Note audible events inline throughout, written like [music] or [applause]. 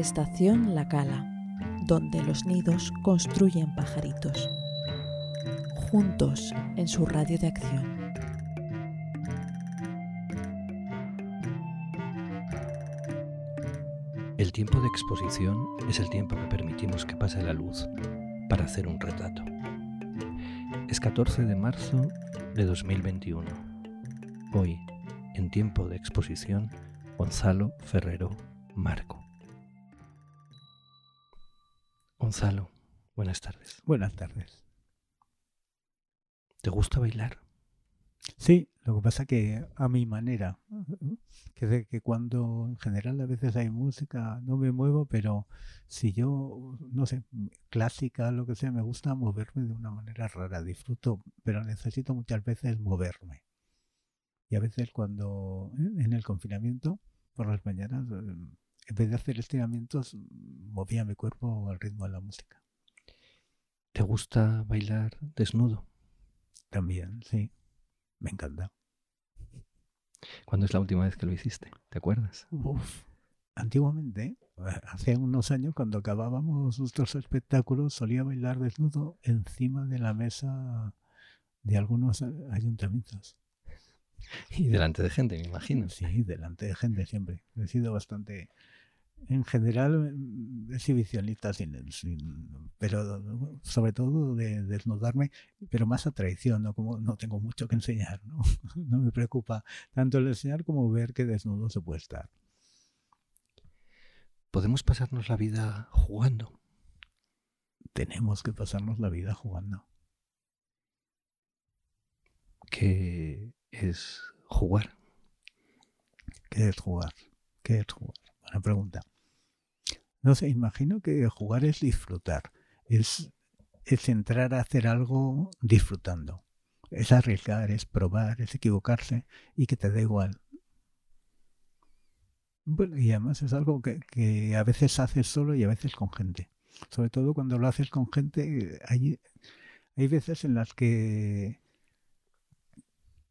Estación La Cala, donde los nidos construyen pajaritos. Juntos en su radio de acción. El tiempo de exposición es el tiempo que permitimos que pase la luz para hacer un retrato. Es 14 de marzo de 2021. Hoy, en tiempo de exposición, Gonzalo Ferrero Marco. Gonzalo, buenas tardes. Buenas tardes. ¿Te gusta bailar? Sí, lo que pasa que a mi manera, que de que cuando en general a veces hay música no me muevo, pero si yo, no sé, clásica, lo que sea, me gusta moverme de una manera rara, disfruto, pero necesito muchas veces moverme. Y a veces cuando ¿eh? en el confinamiento, por las mañanas, eh, en vez de hacer estiramientos, movía mi cuerpo al ritmo de la música. ¿Te gusta bailar desnudo? También, sí. Me encanta. ¿Cuándo es la última vez que lo hiciste? ¿Te acuerdas? Uf. Antiguamente, hace unos años, cuando acabábamos nuestros espectáculos, solía bailar desnudo encima de la mesa de algunos ayuntamientos. Y delante de gente, me imagino. Sí, delante de gente siempre. He sido bastante en general exhibicionista, sin, sin, pero sobre todo de desnudarme, pero más a traición, ¿no? Como no tengo mucho que enseñar, ¿no? [laughs] no me preocupa tanto el enseñar como ver que desnudo se puede estar. ¿Podemos pasarnos la vida jugando? Tenemos que pasarnos la vida jugando. ¿Qué es jugar? ¿Qué es jugar? ¿Qué es jugar? Buena pregunta. No sé, imagino que jugar es disfrutar. Es, es entrar a hacer algo disfrutando. Es arriesgar, es probar, es equivocarse y que te da igual. Bueno, y además es algo que, que a veces haces solo y a veces con gente. Sobre todo cuando lo haces con gente, hay, hay veces en las que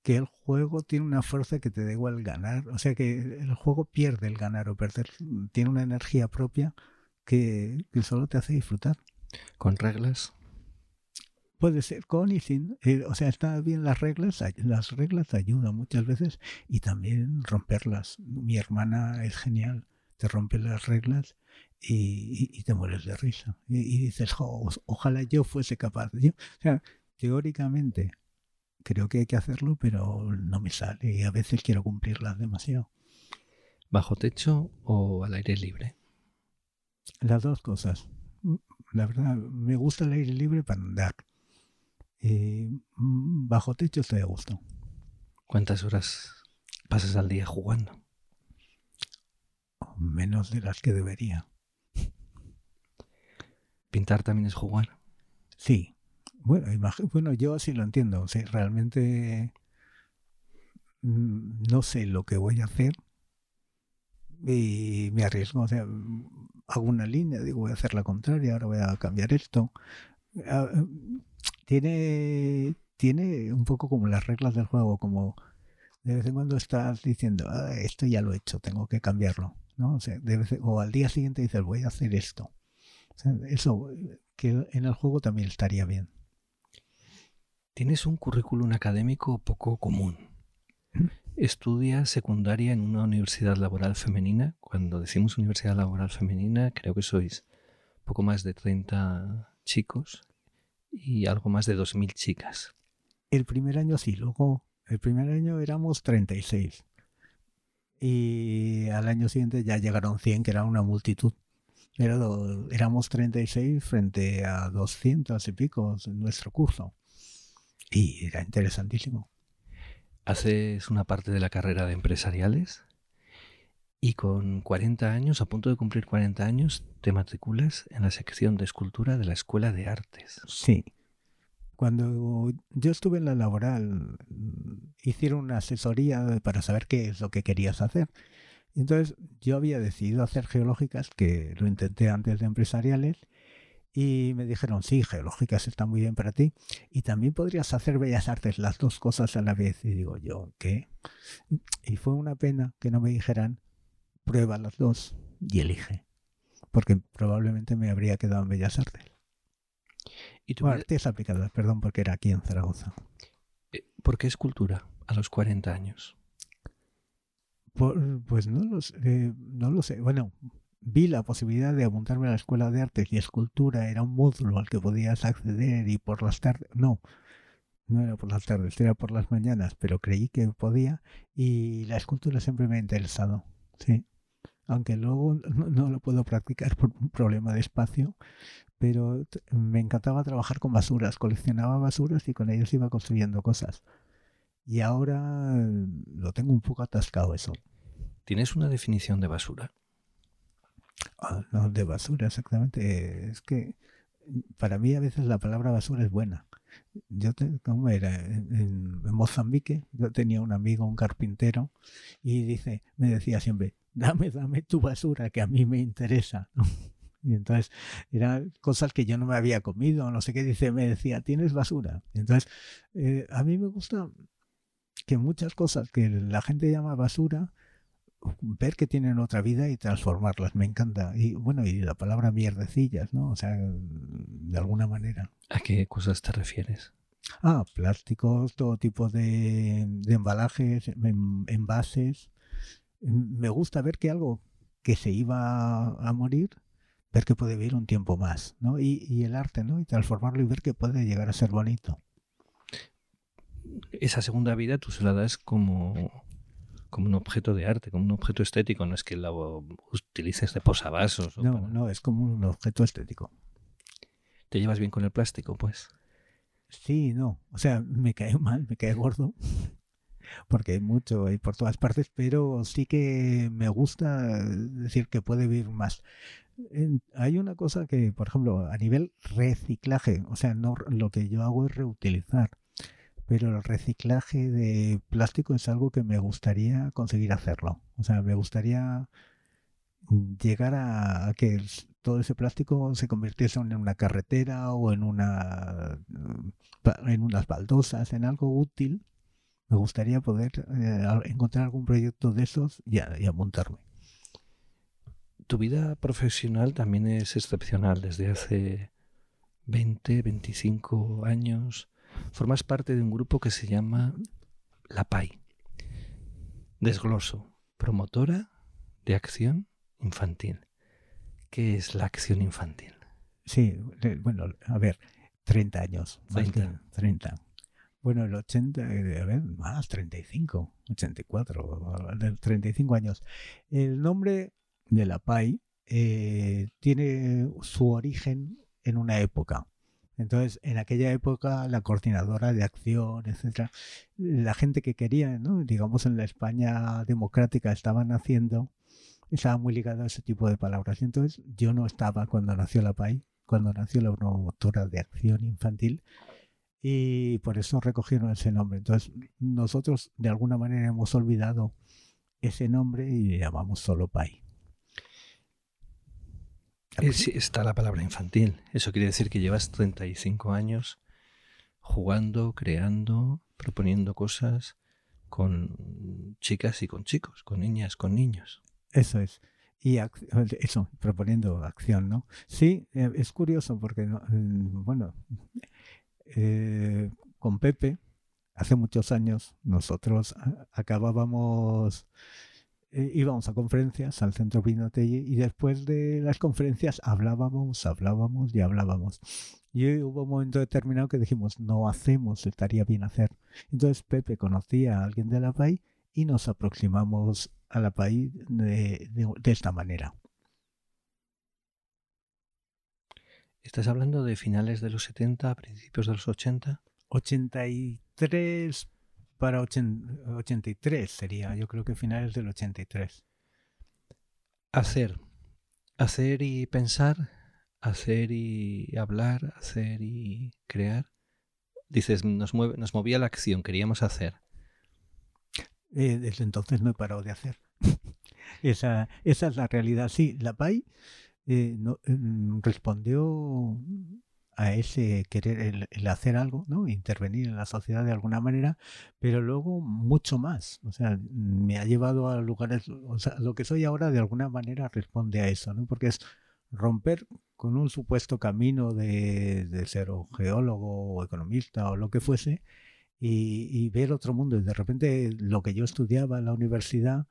que el juego tiene una fuerza que te da igual ganar. O sea que el juego pierde el ganar o perder. Tiene una energía propia que, que solo te hace disfrutar. ¿Con reglas? Puede ser con y sin. Eh, o sea, está bien las reglas. Las reglas ayudan muchas veces y también romperlas. Mi hermana es genial. Te rompe las reglas y, y, y te mueres de risa. Y, y dices, ojalá yo fuese capaz. Yo, o sea, teóricamente creo que hay que hacerlo, pero no me sale y a veces quiero cumplirlas demasiado. ¿Bajo techo o al aire libre? Las dos cosas. La verdad, me gusta el aire libre para andar. Y bajo techo estoy a gusto. ¿Cuántas horas pasas al día jugando? Menos de las que debería. ¿Pintar también es jugar? Sí, bueno, bueno, yo sí lo entiendo. O sea, realmente mm, no sé lo que voy a hacer y me arriesgo. O sea, hago una línea, digo, voy a hacer la contraria, ahora voy a cambiar esto. Ah, tiene, tiene un poco como las reglas del juego, como de vez en cuando estás diciendo, ah, esto ya lo he hecho, tengo que cambiarlo. ¿no? O, sea, o al día siguiente dices, voy a hacer esto. Eso que en el juego también estaría bien. Tienes un currículum académico poco común. Estudias secundaria en una universidad laboral femenina. Cuando decimos universidad laboral femenina, creo que sois poco más de 30 chicos y algo más de 2.000 chicas. El primer año sí, luego el primer año éramos 36. Y al año siguiente ya llegaron 100, que era una multitud. Pero éramos 36 frente a 200 y pico en nuestro curso. Y era interesantísimo. Haces una parte de la carrera de empresariales y con 40 años, a punto de cumplir 40 años, te matriculas en la sección de escultura de la Escuela de Artes. Sí. Cuando yo estuve en la laboral, hicieron una asesoría para saber qué es lo que querías hacer. Entonces yo había decidido hacer geológicas, que lo intenté antes de empresariales, y me dijeron, sí, geológicas está muy bien para ti. Y también podrías hacer bellas artes, las dos cosas a la vez. Y digo, ¿yo qué? Y fue una pena que no me dijeran, prueba las dos y elige. porque probablemente me habría quedado en Bellas Artes. ¿Y tu Bueno, artes aplicadas, perdón, porque era aquí en Zaragoza. eh, ¿Por qué escultura a los 40 años? Por- pues no lo, sé, eh, no lo sé. Bueno, vi la posibilidad de apuntarme a la escuela de artes y escultura, era un módulo al que podías acceder y por las tardes, no, no era por las tardes, era por las mañanas, pero creí que podía y la escultura siempre me ha interesado, sí. Aunque luego no, lo puedo practicar por un problema de espacio, pero me encantaba trabajar con basuras, coleccionaba basuras y con ellas iba construyendo cosas. Y ahora lo tengo un poco atascado eso. ¿Tienes una definición de basura? Ah, no, de basura, exactamente. Es que para mí a veces la palabra basura es buena. Yo, te, ¿cómo era? En, Mozambique, yo tenía un amigo, un carpintero, y dice, me decía siempre, dame, dame tu basura, que a mí me interesa. [laughs] Y entonces eran cosas que yo no me había comido, no sé qué, dice, me decía, ¿tienes basura? Entonces, eh, a mí me gusta que muchas cosas que la gente llama basura, ver que tienen otra vida y transformarlas, me encanta. Y bueno, y la palabra mierdecillas, ¿no? O sea, de alguna manera. ¿A qué cosas te refieres? Ah, plásticos, todo tipo de, de embalajes, en- envases. Me gusta ver que algo que se iba a morir, ver que puede vivir un tiempo más, ¿no? Y, y el arte, ¿no? Y transformarlo y ver que puede llegar a ser bonito. Esa segunda vida tú se la das como, como un objeto de arte, como un objeto estético. No es que lo utilices de posavasos. o No, para- no, es como un objeto estético. ¿Te llevas bien con el plástico? Pues Sí, no. O sea, me cae mal, me cae gordo. [laughs] Porque hay mucho, hay por todas partes, pero sí que me gusta decir que puede vivir más. En- hay una cosa que, por ejemplo, a nivel reciclaje, o sea, no lo que yo hago es reutilizar, pero el reciclaje de plástico es algo que me gustaría conseguir hacerlo. O sea, me gustaría llegar a, que todo ese plástico se convirtiese en una carretera o en una pa- en unas baldosas, en algo útil. Me gustaría poder eh, encontrar algún proyecto de esos y, y apuntarme. tu vida profesional también es excepcional. Desde hace 20, 25 años formas parte de un grupo que se llama La PAI. Desgloso, promotora de acción infantil. ¿Qué es la acción infantil? Sí, bueno, a ver, 30 años. más que 30. 30. Bueno, el 80, eh, a ver, más, 35, 84, de 35 años. El nombre de la PAI eh, tiene su origen en una época. Entonces, en aquella época, la coordinadora de acción, etcétera, la gente que quería, ¿no? digamos, en la España democrática estaban haciendo, estaba muy ligado a ese tipo de palabras. Y entonces, yo no estaba cuando nació la PAI, cuando nació la promotora de acción infantil, y por eso recogieron ese nombre. Entonces, nosotros de alguna manera hemos olvidado ese nombre y le llamamos solo PAI. Sí, está la palabra infantil. Eso quiere decir que llevas 35 años jugando, creando, proponiendo cosas con chicas y con chicos, con niñas, con niños. Eso es. Y eso, proponiendo acción, ¿no? Sí, eh, es curioso porque, mm, bueno, eh, con Pepe, hace muchos años, nosotros a- acabábamos, eh, íbamos a conferencias al Centro Pinotelli y después de las conferencias hablábamos, hablábamos y hablábamos. Y hubo un momento determinado que dijimos, no hacemos, estaría bien hacer. Entonces Pepe conocía a alguien de la PAI y nos aproximamos a la PAI de, de- de esta manera. ¿Estás hablando de finales de los 70, principios de los 80? 83 para ochen- 83 sería, yo creo que finales del 83. Hacer. Hacer y pensar, hacer y hablar, hacer y crear. Dices, nos, mueve, nos movía la acción, queríamos hacer. Eh, desde entonces no he parado de hacer. [laughs] esa, esa es la realidad. Sí, la PAI eh, no- mm, respondió a ese querer, el, el hacer algo, ¿no? intervenir en la sociedad de alguna manera, pero luego mucho más. O sea, me ha llevado a lugares, o sea, lo que soy ahora de alguna manera responde a eso, ¿no? porque es romper con un supuesto camino de, de ser geólogo o economista o lo que fuese y, ver otro mundo. Y de repente lo que yo estudiaba en la universidad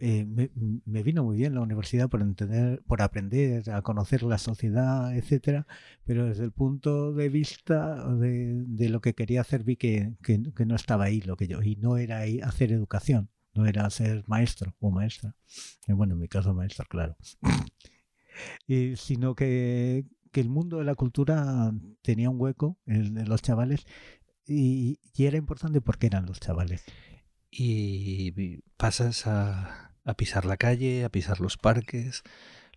eh, me, vino muy bien la universidad por entender, por aprender a conocer la sociedad, etcétera, pero desde el punto de vista de, de lo que quería hacer vi que, que, no estaba ahí lo que yo, y no era ahí hacer educación, no era ser maestro o maestra, y bueno, en mi caso maestra, claro, y, [laughs] sino que, que el mundo de la cultura tenía un hueco en los chavales y, era importante porque eran los chavales. Y pasas a, pisar la calle, a pisar los parques,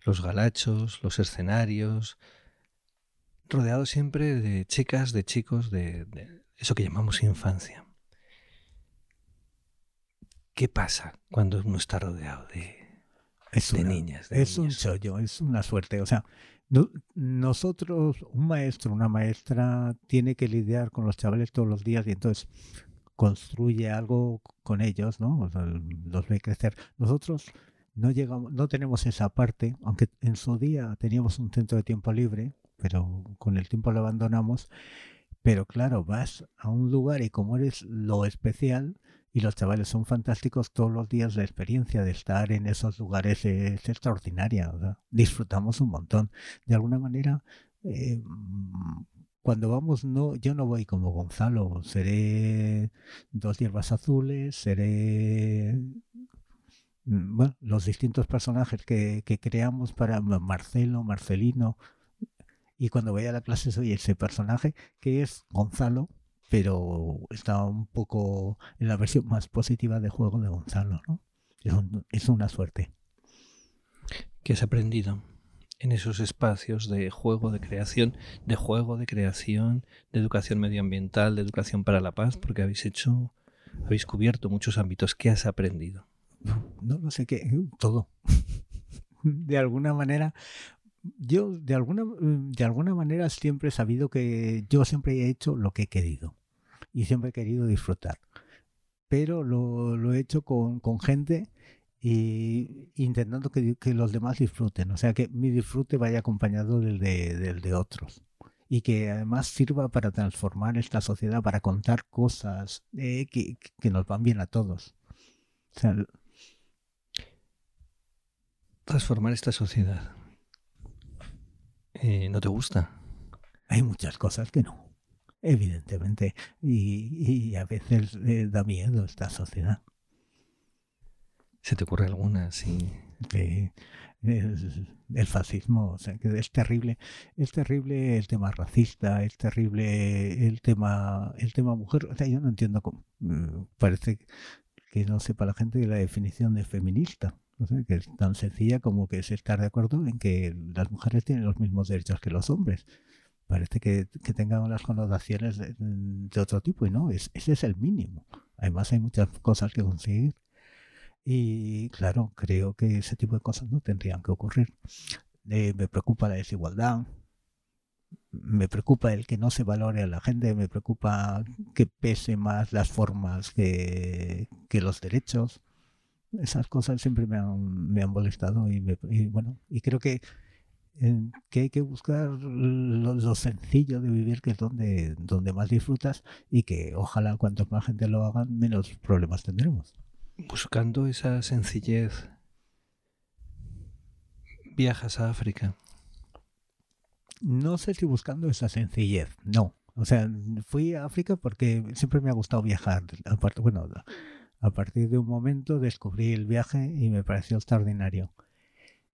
los galachos, los escenarios, rodeado siempre de chicas, de chicos, de, eso que llamamos infancia. ¿Qué pasa cuando uno está rodeado de, niñas? es un chollo, es una suerte. O sea, nosotros, un maestro, una maestra, tiene que lidiar con los chavales todos los días y entonces construye algo con ellos, ¿no? los ve crecer. Nosotros no llegamos, no tenemos esa parte, aunque en su día teníamos un centro de tiempo libre, pero con el tiempo lo abandonamos. Pero claro, vas a un lugar y como eres lo especial, y los chavales son fantásticos todos los días. La experiencia de estar en esos lugares es extraordinaria. Disfrutamos un montón. De alguna manera, eh, cuando vamos, no, yo no voy como Gonzalo. Seré dos hierbas azules, seré mm, bueno, los distintos personajes que, creamos para Marcelo, Marcelino. Y cuando voy a la clase soy ese personaje que es Gonzalo, pero está un poco en la versión más positiva de juego de Gonzalo, ¿no? Es, una suerte. ¿Qué has aprendido en esos espacios de juego, de creación, de juego, de creación, de educación medioambiental, de educación para la paz? Porque habéis hecho, habéis cubierto muchos ámbitos. ¿Qué has aprendido? No, no sé qué, todo. [laughs] de alguna manera, yo de alguna, de alguna manera siempre he sabido que yo siempre he hecho lo que he querido y siempre he querido disfrutar. Pero lo, lo he hecho con, con gente y intentando que, que, los demás disfruten. O sea, que mi disfrute vaya acompañado del de, del de otros. Y que además sirva para transformar esta sociedad, para contar cosas eh, que, que, nos van bien a todos. O sea, transformar esta sociedad. Eh, ¿No te gusta? Hay muchas cosas que no evidentemente, y, a veces eh, da miedo esta sociedad. ¿Se te ocurre alguna? Sí. el, fascismo, o sea, que es terrible, es terrible el tema racista, es terrible el tema, el tema mujer. O sea, yo no entiendo cómo. Mm, parece que no sepa la gente la definición de feminista. O sea, que es tan sencilla como que es estar de acuerdo en que las mujeres tienen los mismos derechos que los hombres parece que, que tengan unas connotaciones de, otro tipo y no, es, ese es el mínimo. Además hay muchas cosas que conseguir y claro, creo que ese tipo de cosas no tendrían que ocurrir. Eh, me preocupa la desigualdad, me preocupa el que no se valore a la gente, me preocupa que pese más las formas que, que los derechos. Esas cosas siempre me han, me han molestado y, y bueno, y creo que que hay que buscar lo, sencillo de vivir, que es donde, donde más disfrutas y que ojalá cuanto más gente lo haga, menos problemas tendremos. Buscando esa sencillez, viajas a África. No sé si buscando esa sencillez, no. O sea, fui a África porque siempre me ha gustado viajar. Bueno, a partir de un momento descubrí el viaje y me pareció extraordinario.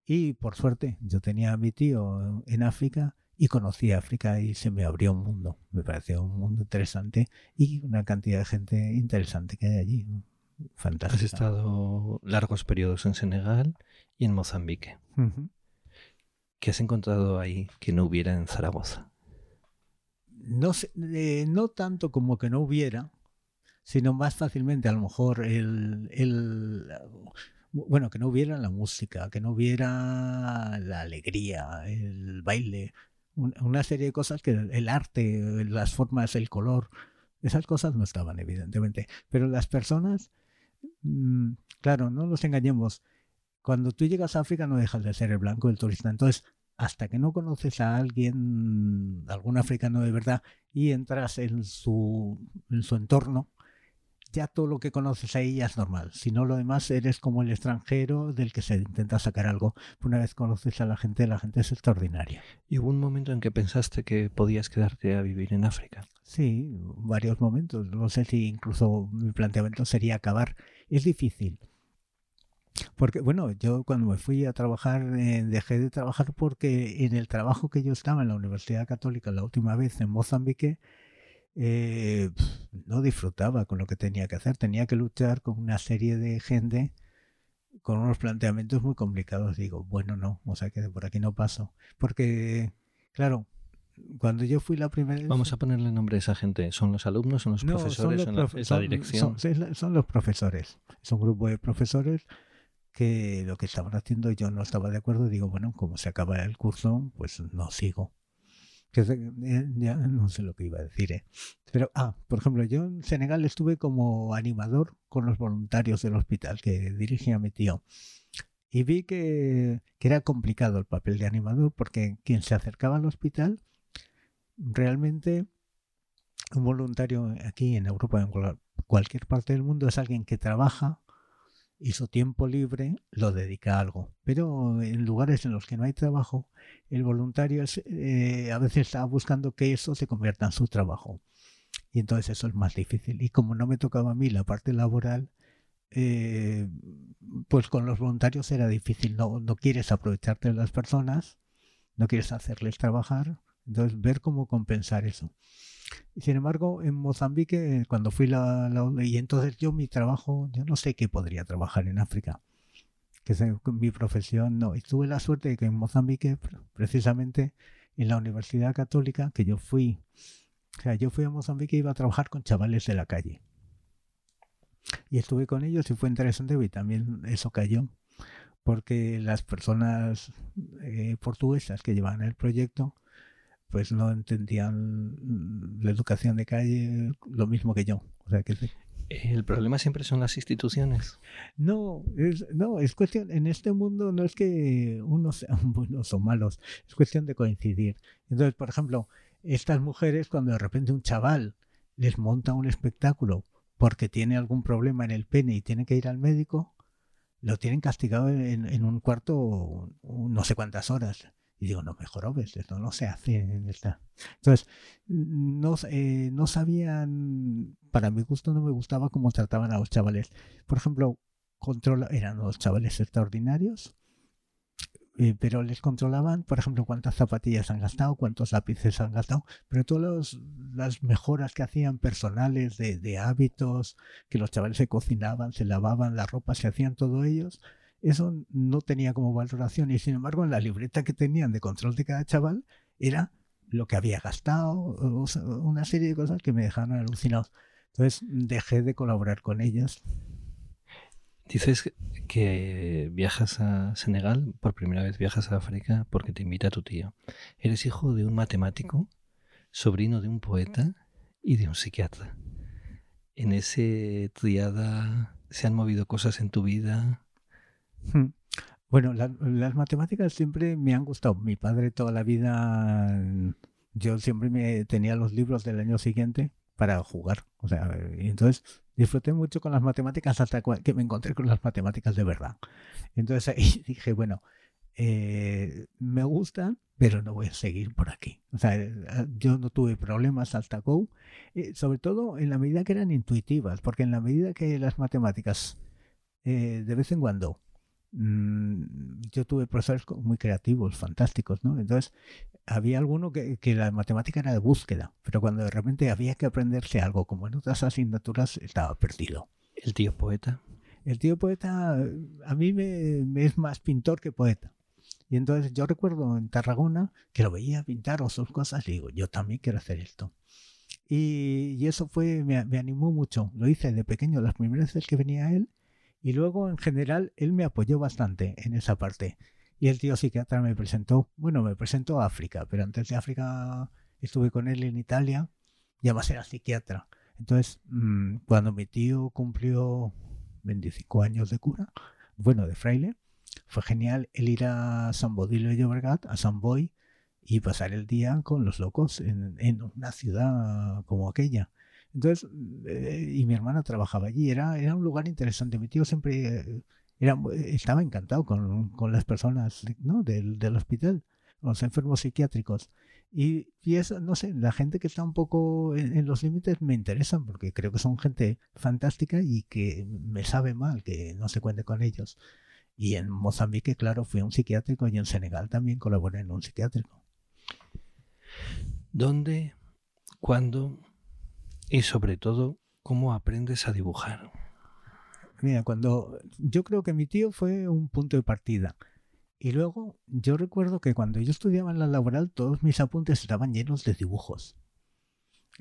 Y por suerte, yo tenía a mi tío en África y conocí África y se me abrió un mundo. Me pareció un mundo interesante y una cantidad de gente interesante que hay allí. Fantástico. Has estado largos periodos en Senegal y en Mozambique. ¿Qué has encontrado ahí que no hubiera en Zaragoza? No, eh, no tanto como que no hubiera, sino más fácilmente a lo mejor el, el bueno, que no hubiera la música, que no hubiera la alegría, el baile, una serie de cosas que el arte, las formas, el color, esas cosas no estaban evidentemente, pero las personas, mm, claro, no nos engañemos, cuando tú llegas a África no dejas de ser el blanco del turista. Entonces, hasta que no conoces a alguien, algún africano de verdad, y entras en su, en su entorno, ya todo lo que conoces ahí ya es normal. Si no, lo demás eres como el extranjero del que se intenta sacar algo. Una vez conoces a la gente, la gente es extraordinaria. ¿Y hubo un momento en que pensaste que podías quedarte a vivir en África? Sí, varios momentos. No sé si incluso mi planteamiento sería acabar. Es difícil. Porque, bueno, yo cuando me fui a trabajar, eh, dejé de trabajar porque en el trabajo que yo estaba en la Universidad Católica la última vez en Mozambique, eh, no disfrutaba con lo que tenía que hacer. Tenía que luchar con una serie de gente con unos planteamientos muy complicados. Digo, bueno, no, o sea que por aquí no paso. Porque, claro, cuando yo fui la primera vez... Vamos a ponerle nombre a esa gente. ¿Son los alumnos, son los profesores, son, la, dirección? Son, los profesores. Es un grupo de profesores que lo que estaban haciendo yo no estaba de acuerdo. Digo, bueno, como se acaba el curso, pues no sigo que eh, ya no sé lo que iba a decir, ¿eh? Pero, ah, por ejemplo, yo en Senegal estuve como animador con los voluntarios del hospital que dirigía mi tío. Y vi que, que era complicado el papel de animador porque quien se acercaba al hospital realmente un voluntario aquí en Europa, en cualquier parte del mundo, es alguien que trabaja y su tiempo libre lo dedica a algo. Pero en lugares en los que no hay trabajo, el voluntario eh, a veces está buscando que eso se convierta en su trabajo. Y entonces eso es más difícil. Y como no me tocaba a mí la parte laboral, eh, pues con los voluntarios era difícil. No, no quieres aprovecharte de las personas, no quieres hacerles trabajar. Entonces ver cómo compensar eso. Sin embargo, en Mozambique, cuando fui la, y entonces yo mi trabajo, yo no sé qué podría trabajar en África, que es mi profesión, no. Y tuve la suerte de que en Mozambique, precisamente en la Universidad Católica, que yo fui, o sea, yo fui a Mozambique y iba a trabajar con chavales de la calle. Y estuve con ellos y fue interesante y también eso cayó, porque las personas eh, portuguesas que llevaban el proyecto, pues no entendían la educación de calle lo mismo que yo. O sea, que el problema siempre son las instituciones. No, es, no, es cuestión, en este mundo no es que unos sean [laughs] buenos o malos, es cuestión de coincidir. Entonces, por ejemplo, estas mujeres cuando de repente un chaval les monta un espectáculo porque tiene algún problema en el pene y tiene que ir al médico, lo tienen castigado en, en un cuarto no sé cuántas horas. Y digo, no, mejor esto no se hace en. Entonces, no, eh, no sabían, para mi gusto no me gustaba cómo trataban a los chavales. Por ejemplo, controla, eran los chavales extraordinarios, eh, pero les controlaban, por ejemplo, cuántas zapatillas han gastado, cuántos lápices han gastado, pero todas las mejoras que hacían personales de, de hábitos, que los chavales se cocinaban, se lavaban la ropa, se hacían todo ellos, eso no tenía como valoración y sin embargo en la libreta que tenían de control de cada chaval era lo que había gastado, una serie de cosas que me dejaron alucinados. Entonces dejé de colaborar con ellas. Dices que viajas a Senegal, por primera vez viajas a África porque te invita tu tío. Eres hijo de un matemático, sobrino de un poeta y de un psiquiatra. En ese triada se han movido cosas en tu vida, Bueno, las matemáticas siempre me han gustado. Mi padre toda la vida, yo siempre me tenía los libros del año siguiente para jugar. O sea, entonces disfruté mucho con las matemáticas hasta que me encontré con las matemáticas de verdad. Entonces ahí [laughs] dije, bueno, eh, me gustan, pero no voy a seguir por aquí. O sea, yo no tuve problemas hasta Go, eh, sobre todo en la medida que eran intuitivas, porque en la medida que las matemáticas eh, de vez en cuando yo tuve profesores muy creativos, fantásticos, ¿no? Entonces, había alguno que, que, la matemática era de búsqueda, pero cuando de repente había que aprenderse algo, como en otras asignaturas, estaba perdido. ¿El tío poeta? El tío poeta, a mí me, es más pintor que poeta. Y entonces yo recuerdo en Tarragona que lo veía pintar o sus cosas y digo, yo también quiero hacer esto. Y, y eso fue, me, me, animó mucho. Lo hice de pequeño, las primeras veces que venía él, y luego, en general, él me apoyó bastante en esa parte. Y el tío psiquiatra me presentó, bueno, me presentó a África, pero antes de África estuve con él en Italia y además era psiquiatra. Entonces, mm, cuando mi tío cumplió 25 años de cura, bueno, de fraile, fue genial el ir a San Bodilo de Llobregat, a San Boy, y pasar el día con los locos en una ciudad como aquella. Entonces, eh, y mi hermana trabajaba allí, era, era un lugar interesante. Mi tío siempre era, estaba encantado con, con las personas ¿no? del, del hospital, los enfermos psiquiátricos. Y, y eso, no sé, la gente que está un poco en, los límites me interesan porque creo que son gente fantástica y que me sabe mal que no se cuente con ellos. Y en Mozambique, claro, fui a un psiquiátrico y en Senegal también colaboré en un psiquiátrico. ¿Dónde, cuándo y sobre todo cómo aprendes a dibujar? Mira, cuando yo creo que mi tío fue un punto de partida. Y luego yo recuerdo que cuando yo estudiaba en la laboral todos mis apuntes estaban llenos de dibujos.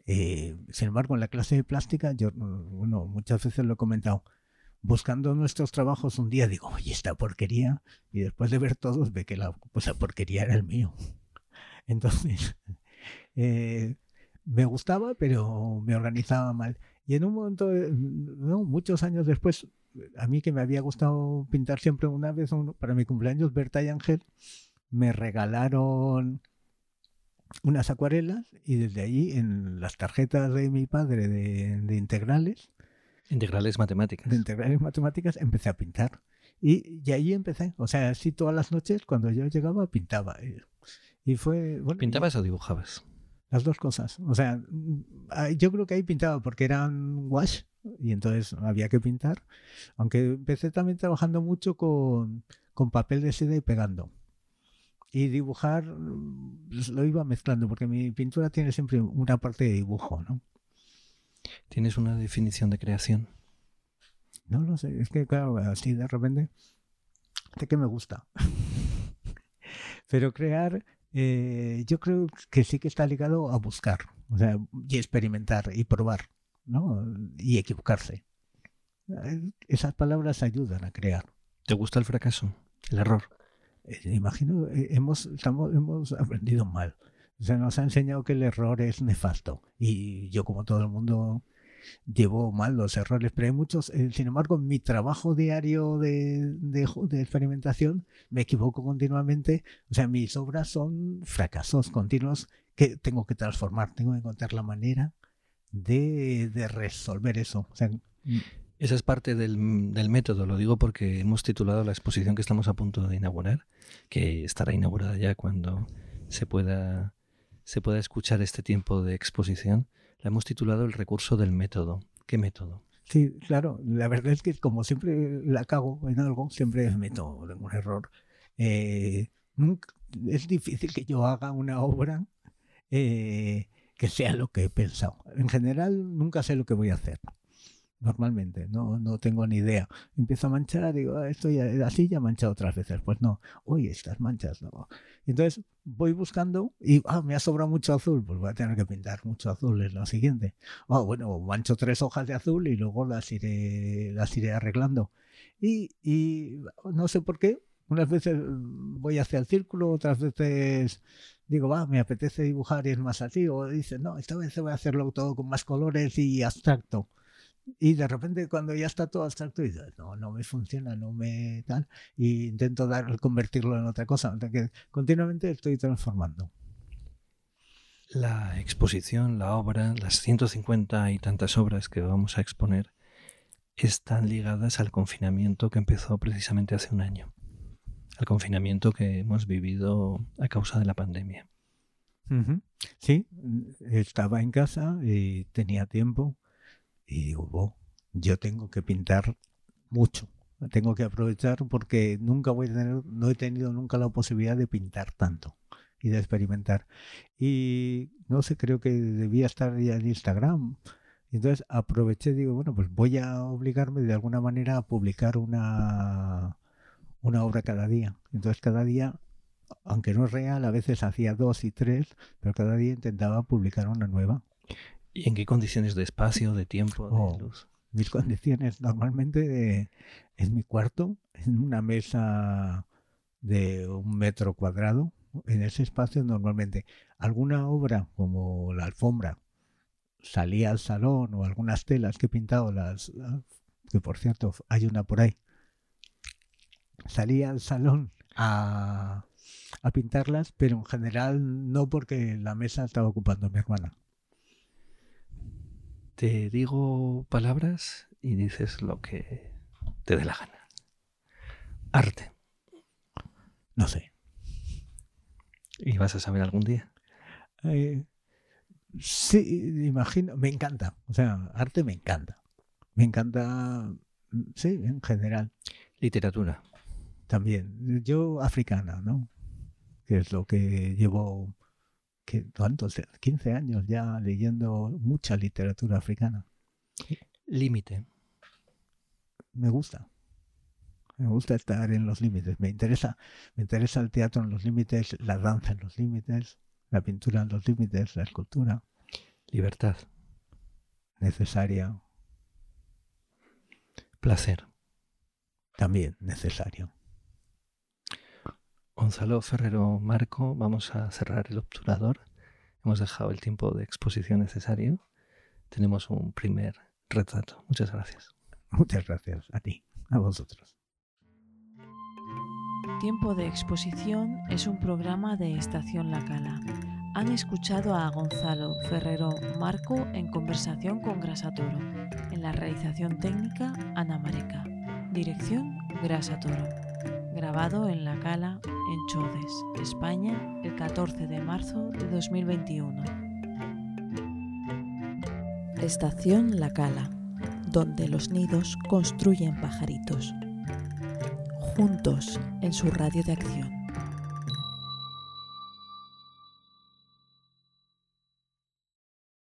Eh, sin embargo, en la clase de plástica, yo bueno, muchas veces lo he comentado, buscando nuestros trabajos un día digo, oye, esta porquería, y después de ver todos ve que la, pues porquería era el mío. [laughs] Entonces, [laughs] eh, me gustaba, pero me organizaba mal. Y en un momento, no, muchos años después, a mí que me había gustado pintar siempre una vez para mi cumpleaños, Berta y Ángel me regalaron unas acuarelas y desde allí en las tarjetas de mi padre de, integrales. Integrales matemáticas. De integrales matemáticas empecé a pintar. Y, y ahí empecé. O sea, así todas las noches cuando yo llegaba pintaba. Y fue... ¿Pintabas o dibujabas? Las dos cosas. O sea, yo creo que ahí pintaba porque eran wash y entonces había que pintar. Aunque empecé también trabajando mucho con, con papel de seda y pegando. Y dibujar pues, lo iba mezclando porque mi pintura tiene siempre una parte de dibujo, ¿no? ¿Tienes una definición de creación? No lo sé, es que claro, así de repente, de que me gusta. [laughs] Pero crear eh, yo creo que sí que está ligado a buscar, o sea, y experimentar y probar, ¿no? Y equivocarse. Eh, esas palabras ayudan a crear. ¿Te gusta el fracaso, el error? Eh, imagino, hemos, estamos, hemos aprendido mal. O sea, nos ha enseñado que el error es nefasto. Y yo, como todo el mundo, llevo mal los errores, pero hay muchos, eh, sin embargo, en mi trabajo diario de, de, experimentación me equivoco continuamente, o sea, mis obras son fracasos continuos que tengo que transformar, tengo que encontrar la manera de, de resolver eso. Mm. esa es parte del, del, método, lo digo porque hemos titulado la exposición que estamos a punto de inaugurar, que estará inaugurada ya cuando se pueda, se pueda escuchar este tiempo de exposición la hemos titulado El recurso del método. ¿Qué método? Sí, claro. La verdad es que como siempre la cago en algo, siempre meto un error. Eh, es difícil que yo haga una obra eh, que sea lo que he pensado. En general, nunca sé lo que voy a hacer normalmente, no, no tengo ni idea. Empiezo a manchar, digo, ah, esto ya, así ya he manchado otras veces. Pues no, oye, estas manchas no. Entonces voy buscando y ah, me ha sobrado mucho azul, pues voy a tener que pintar mucho azul en lo siguiente. Ah, bueno, mancho tres hojas de azul y luego las iré, las iré arreglando. Y, y no sé por qué, unas veces voy hacia el círculo, otras veces digo, va, me apetece dibujar y es más así, o dices, no, esta vez voy a hacerlo todo con más colores y abstracto. Y de repente cuando ya está todo abstracto, dices, no, no me funciona, no me tal, y intento dar, convertirlo en otra cosa. que continuamente estoy transformando. La exposición, la obra, las 150 y tantas obras que vamos a exponer están ligadas al confinamiento que empezó precisamente hace un año. Al confinamiento que hemos vivido a causa de la pandemia. Sí, estaba en casa y tenía tiempo y digo, yo tengo que pintar mucho. Tengo que aprovechar porque nunca voy a tener, no he tenido nunca la posibilidad de pintar tanto y de experimentar. Y no sé, creo que debía estar ya en Instagram. Entonces aproveché, digo, bueno, pues voy a obligarme de alguna manera a publicar una, una obra cada día. Entonces cada día, aunque no es real, a veces hacía dos y tres, pero cada día intentaba publicar una nueva. ¿Y en qué condiciones de espacio, de tiempo, de oh, luz? Mis condiciones normalmente en mi cuarto, en una mesa de un metro cuadrado, en ese espacio normalmente alguna obra como la alfombra salía al salón o algunas telas que he pintado las que por cierto hay una por ahí salía al salón a, a pintarlas, pero en general no porque la mesa estaba ocupando mi hermana. Te digo palabras y dices lo que te dé la gana. Arte. No sé. ¿Y vas a saber algún día? Eh, sí, imagino, me encanta. O sea, arte me encanta. Me encanta, sí, en general. Literatura. También. Yo africana, ¿no? Que es lo que llevo, que, ¿cuántos? 15 años ya leyendo mucha literatura africana. Límite. Me gusta. Me gusta estar en los límites. Me interesa, me interesa el teatro en los límites, la danza en los límites, la pintura en los límites, la escultura. Libertad. Necesaria. Placer. También necesario. Gonzalo Ferrero Marco, vamos a cerrar el obturador. Hemos dejado el tiempo de exposición necesario. Tenemos un primer retrato. Muchas gracias. Muchas gracias a ti, a vosotros. Tiempo de exposición es un programa de Estación La Cala. Han escuchado a Gonzalo Ferrero Marco en conversación con Grasa Toro. En la realización técnica, Ana Mareca. Dirección, Grasa Toro. Grabado en La Cala, en Chodes, España, el 14 de marzo de 2021. Estación La Cala, donde los nidos construyen pajaritos juntos en su radio de acción.